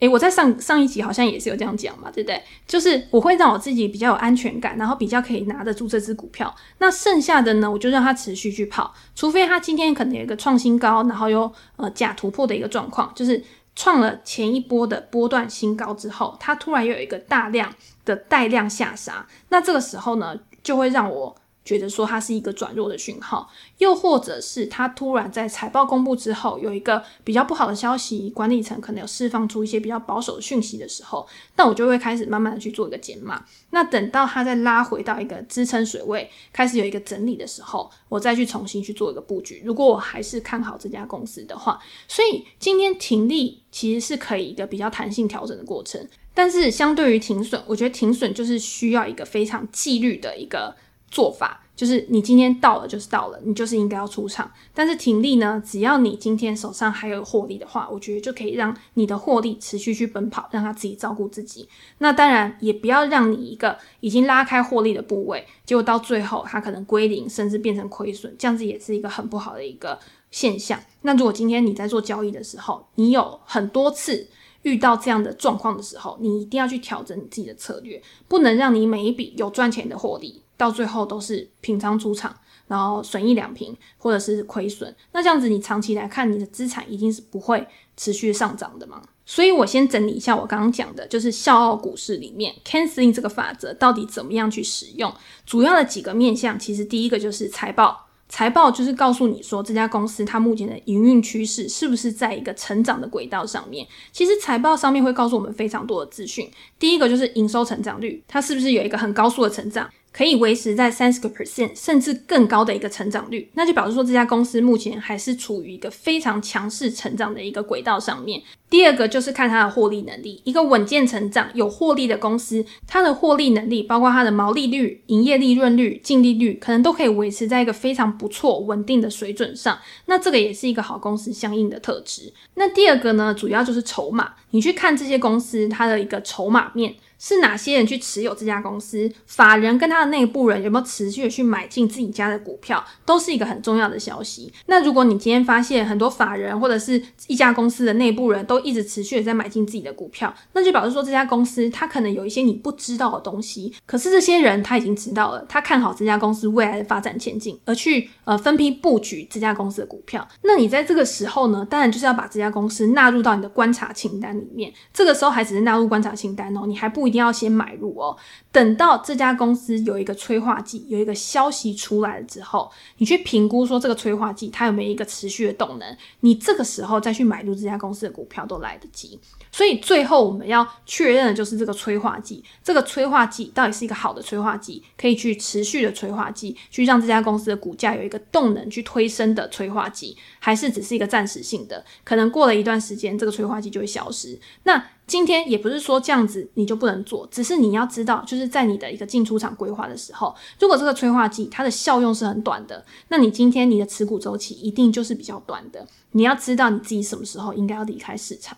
诶，我在上上一集好像也是有这样讲嘛，对不对？就是我会让我自己比较有安全感，然后比较可以拿得住这只股票。那剩下的呢，我就让它持续去跑，除非它今天可能有一个创新高，然后又呃假突破的一个状况，就是创了前一波的波段新高之后，它突然又有一个大量的带量下杀，那这个时候呢，就会让我。觉得说它是一个转弱的讯号，又或者是它突然在财报公布之后有一个比较不好的消息，管理层可能有释放出一些比较保守的讯息的时候，那我就会开始慢慢的去做一个减码。那等到它再拉回到一个支撑水位，开始有一个整理的时候，我再去重新去做一个布局。如果我还是看好这家公司的话，所以今天停利其实是可以一个比较弹性调整的过程。但是相对于停损，我觉得停损就是需要一个非常纪律的一个。做法就是你今天到了就是到了，你就是应该要出场。但是停利呢，只要你今天手上还有获利的话，我觉得就可以让你的获利持续去奔跑，让他自己照顾自己。那当然也不要让你一个已经拉开获利的部位，结果到最后它可能归零，甚至变成亏损，这样子也是一个很不好的一个现象。那如果今天你在做交易的时候，你有很多次遇到这样的状况的时候，你一定要去调整你自己的策略，不能让你每一笔有赚钱的获利。到最后都是平仓出场，然后损益两平，或者是亏损。那这样子，你长期来看，你的资产一定是不会持续上涨的嘛。所以我先整理一下我刚刚讲的，就是笑傲股市里面 canceling 这个法则到底怎么样去使用。主要的几个面向，其实第一个就是财报。财报就是告诉你说，这家公司它目前的营运趋势是不是在一个成长的轨道上面。其实财报上面会告诉我们非常多的资讯。第一个就是营收成长率，它是不是有一个很高速的成长。可以维持在三十个 percent 甚至更高的一个成长率，那就表示说这家公司目前还是处于一个非常强势成长的一个轨道上面。第二个就是看它的获利能力，一个稳健成长、有获利的公司，它的获利能力包括它的毛利率、营业利润率、净利率，可能都可以维持在一个非常不错、稳定的水准上。那这个也是一个好公司相应的特质。那第二个呢，主要就是筹码，你去看这些公司它的一个筹码面。是哪些人去持有这家公司？法人跟他的内部人有没有持续的去买进自己家的股票，都是一个很重要的消息。那如果你今天发现很多法人或者是一家公司的内部人都一直持续的在买进自己的股票，那就表示说这家公司它可能有一些你不知道的东西。可是这些人他已经知道了，他看好这家公司未来的发展前景，而去呃分批布局这家公司的股票。那你在这个时候呢，当然就是要把这家公司纳入到你的观察清单里面。这个时候还只是纳入观察清单哦，你还不一一定要先买入哦。等到这家公司有一个催化剂，有一个消息出来了之后，你去评估说这个催化剂它有没有一个持续的动能，你这个时候再去买入这家公司的股票都来得及。所以最后我们要确认的就是这个催化剂，这个催化剂到底是一个好的催化剂，可以去持续的催化剂，去让这家公司的股价有一个动能去推升的催化剂，还是只是一个暂时性的，可能过了一段时间，这个催化剂就会消失。那今天也不是说这样子你就不能做，只是你要知道，就是在你的一个进出场规划的时候，如果这个催化剂它的效用是很短的，那你今天你的持股周期一定就是比较短的。你要知道你自己什么时候应该要离开市场。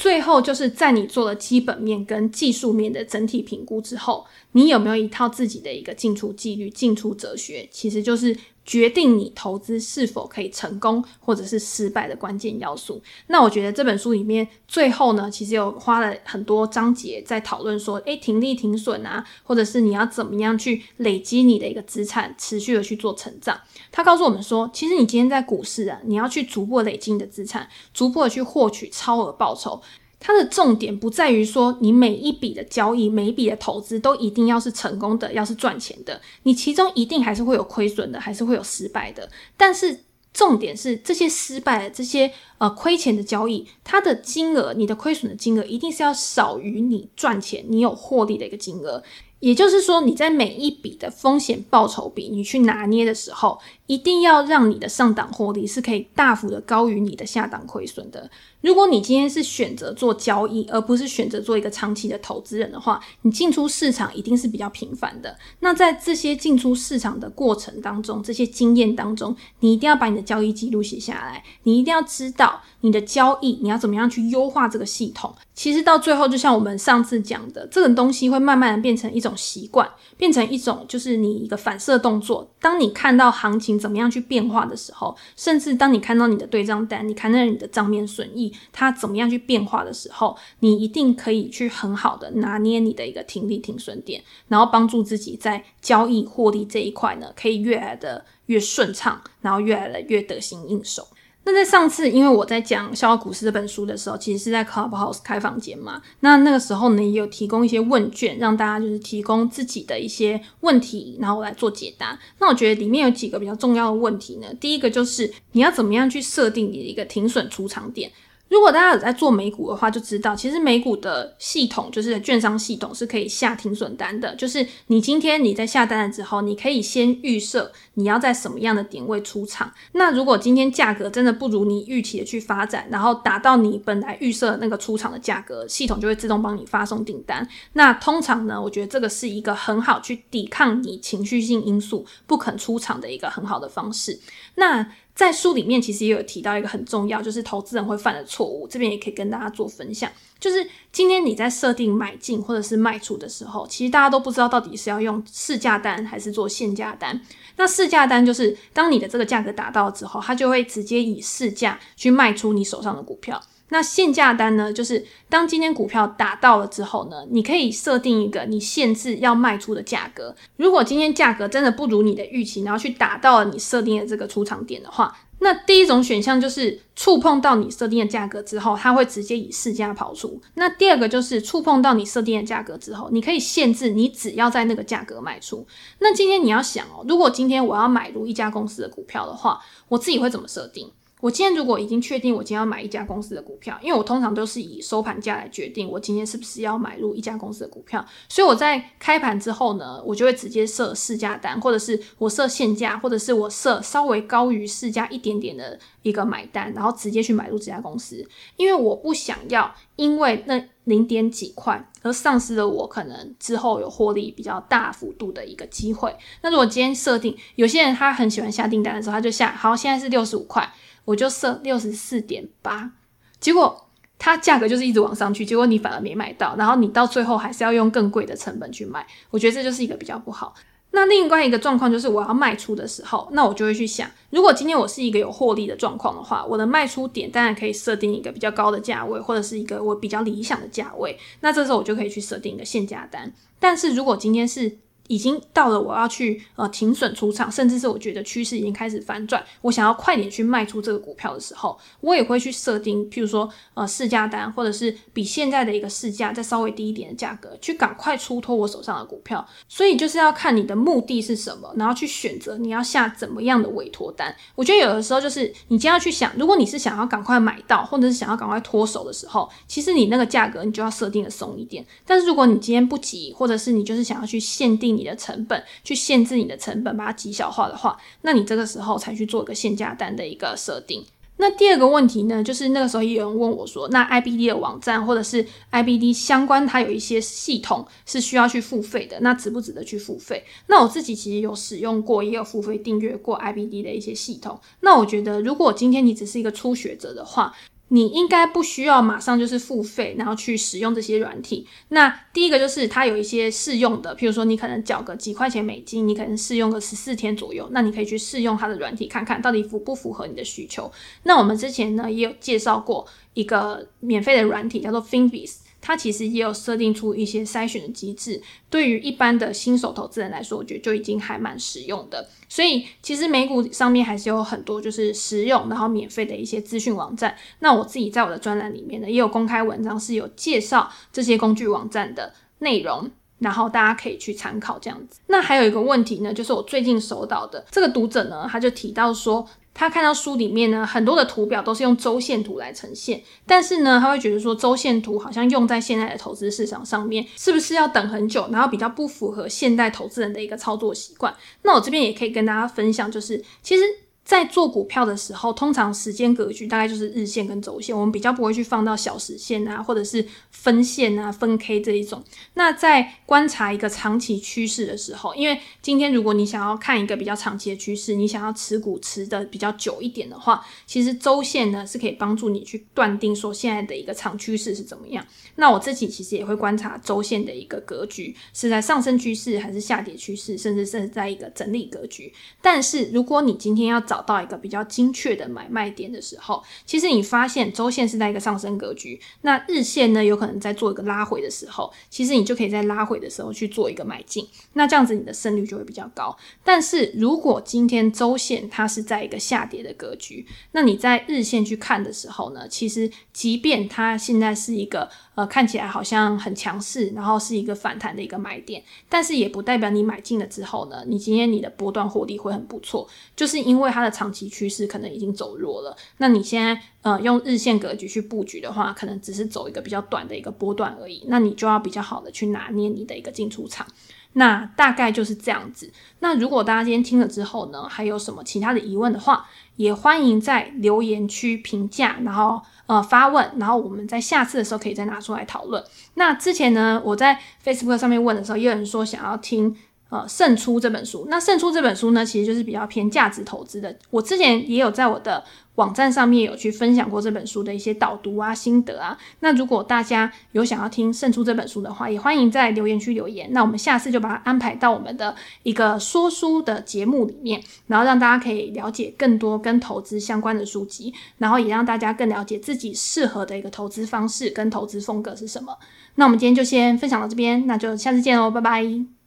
最后就是在你做了基本面跟技术面的整体评估之后，你有没有一套自己的一个进出纪律、进出哲学？其实就是。决定你投资是否可以成功或者是失败的关键要素。那我觉得这本书里面最后呢，其实有花了很多章节在讨论说，诶，停利停损啊，或者是你要怎么样去累积你的一个资产，持续的去做成长。他告诉我们说，其实你今天在股市啊，你要去逐步累积你的资产，逐步的去获取超额报酬。它的重点不在于说你每一笔的交易、每一笔的投资都一定要是成功的，要是赚钱的。你其中一定还是会有亏损的，还是会有失败的。但是重点是这些失败的、这些呃亏钱的交易，它的金额、你的亏损的金额一定是要少于你赚钱、你有获利的一个金额。也就是说，你在每一笔的风险报酬比你去拿捏的时候，一定要让你的上档获利是可以大幅的高于你的下档亏损的。如果你今天是选择做交易，而不是选择做一个长期的投资人的话，你进出市场一定是比较频繁的。那在这些进出市场的过程当中，这些经验当中，你一定要把你的交易记录写下来。你一定要知道你的交易，你要怎么样去优化这个系统。其实到最后，就像我们上次讲的，这种东西会慢慢的变成一种习惯，变成一种就是你一个反射动作。当你看到行情，怎么样去变化的时候，甚至当你看到你的对账单，你看到你的账面损益，它怎么样去变化的时候，你一定可以去很好的拿捏你的一个停利停损点，然后帮助自己在交易获利这一块呢，可以越来的越顺畅，然后越来的越得心应手。那在上次，因为我在讲《笑傲股市》这本书的时候，其实是在 Clubhouse 开房间嘛。那那个时候呢，也有提供一些问卷，让大家就是提供自己的一些问题，然后我来做解答。那我觉得里面有几个比较重要的问题呢。第一个就是你要怎么样去设定你的一个停损出场点。如果大家有在做美股的话，就知道其实美股的系统就是券商系统是可以下停损单的。就是你今天你在下单了之后，你可以先预设你要在什么样的点位出场。那如果今天价格真的不如你预期的去发展，然后达到你本来预设那个出场的价格，系统就会自动帮你发送订单。那通常呢，我觉得这个是一个很好去抵抗你情绪性因素不肯出场的一个很好的方式。那在书里面其实也有提到一个很重要，就是投资人会犯的错误，这边也可以跟大家做分享。就是今天你在设定买进或者是卖出的时候，其实大家都不知道到底是要用市价单还是做限价单。那市价单就是当你的这个价格达到之后，它就会直接以市价去卖出你手上的股票。那限价单呢，就是当今天股票达到了之后呢，你可以设定一个你限制要卖出的价格。如果今天价格真的不如你的预期，然后去达到了你设定的这个出场点的话，那第一种选项就是触碰到你设定的价格之后，它会直接以市价跑出。那第二个就是触碰到你设定的价格之后，你可以限制你只要在那个价格卖出。那今天你要想哦，如果今天我要买入一家公司的股票的话，我自己会怎么设定？我今天如果已经确定我今天要买一家公司的股票，因为我通常都是以收盘价来决定我今天是不是要买入一家公司的股票，所以我在开盘之后呢，我就会直接设市价单，或者是我设现价，或者是我设稍微高于市价一点点的一个买单，然后直接去买入这家公司，因为我不想要因为那零点几块而丧失了我可能之后有获利比较大幅度的一个机会。那如果今天设定，有些人他很喜欢下订单的时候，他就下，好，现在是六十五块。我就设六十四点八，结果它价格就是一直往上去，结果你反而没买到，然后你到最后还是要用更贵的成本去买，我觉得这就是一个比较不好。那另外一个状况就是我要卖出的时候，那我就会去想，如果今天我是一个有获利的状况的话，我的卖出点当然可以设定一个比较高的价位，或者是一个我比较理想的价位，那这时候我就可以去设定一个限价单。但是如果今天是已经到了我要去呃停损出场，甚至是我觉得趋势已经开始反转，我想要快点去卖出这个股票的时候，我也会去设定，譬如说呃市价单，或者是比现在的一个市价再稍微低一点的价格，去赶快出脱我手上的股票。所以就是要看你的目的是什么，然后去选择你要下怎么样的委托单。我觉得有的时候就是你今天要去想，如果你是想要赶快买到，或者是想要赶快脱手的时候，其实你那个价格你就要设定的松一点。但是如果你今天不急，或者是你就是想要去限定。你的成本去限制你的成本，把它极小化的话，那你这个时候才去做一个限价单的一个设定。那第二个问题呢，就是那个时候也有人问我说，那 IBD 的网站或者是 IBD 相关，它有一些系统是需要去付费的，那值不值得去付费？那我自己其实有使用过，也有付费订阅过 IBD 的一些系统。那我觉得，如果今天你只是一个初学者的话，你应该不需要马上就是付费，然后去使用这些软体。那第一个就是它有一些试用的，譬如说你可能缴个几块钱美金，你可能试用个十四天左右，那你可以去试用它的软体，看看到底符不符合你的需求。那我们之前呢也有介绍过一个免费的软体，叫做 Finviz。它其实也有设定出一些筛选的机制，对于一般的新手投资人来说，我觉得就已经还蛮实用的。所以其实美股上面还是有很多就是实用然后免费的一些资讯网站。那我自己在我的专栏里面呢，也有公开文章是有介绍这些工具网站的内容，然后大家可以去参考这样子。那还有一个问题呢，就是我最近收到的这个读者呢，他就提到说。他看到书里面呢，很多的图表都是用周线图来呈现，但是呢，他会觉得说周线图好像用在现在的投资市场上面，是不是要等很久，然后比较不符合现代投资人的一个操作习惯？那我这边也可以跟大家分享，就是其实。在做股票的时候，通常时间格局大概就是日线跟周线，我们比较不会去放到小时线啊，或者是分线啊、分 K 这一种。那在观察一个长期趋势的时候，因为今天如果你想要看一个比较长期的趋势，你想要持股持的比较久一点的话，其实周线呢是可以帮助你去断定说现在的一个长趋势是怎么样。那我自己其实也会观察周线的一个格局是在上升趋势还是下跌趋势，甚至是在一个整理格局。但是如果你今天要找到一个比较精确的买卖点的时候，其实你发现周线是在一个上升格局，那日线呢有可能在做一个拉回的时候，其实你就可以在拉回的时候去做一个买进，那这样子你的胜率就会比较高。但是如果今天周线它是在一个下跌的格局，那你在日线去看的时候呢，其实即便它现在是一个呃看起来好像很强势，然后是一个反弹的一个买点，但是也不代表你买进了之后呢，你今天你的波段获利会很不错，就是因为它的长期趋势可能已经走弱了，那你现在呃用日线格局去布局的话，可能只是走一个比较短的一个波段而已，那你就要比较好的去拿捏你的一个进出场，那大概就是这样子。那如果大家今天听了之后呢，还有什么其他的疑问的话，也欢迎在留言区评价，然后呃发问，然后我们在下次的时候可以再拿出来讨论。那之前呢，我在 Facebook 上面问的时候，也有人说想要听。呃，胜出这本书，那胜出这本书呢，其实就是比较偏价值投资的。我之前也有在我的网站上面有去分享过这本书的一些导读啊、心得啊。那如果大家有想要听胜出这本书的话，也欢迎在留言区留言。那我们下次就把它安排到我们的一个说书的节目里面，然后让大家可以了解更多跟投资相关的书籍，然后也让大家更了解自己适合的一个投资方式跟投资风格是什么。那我们今天就先分享到这边，那就下次见喽，拜拜。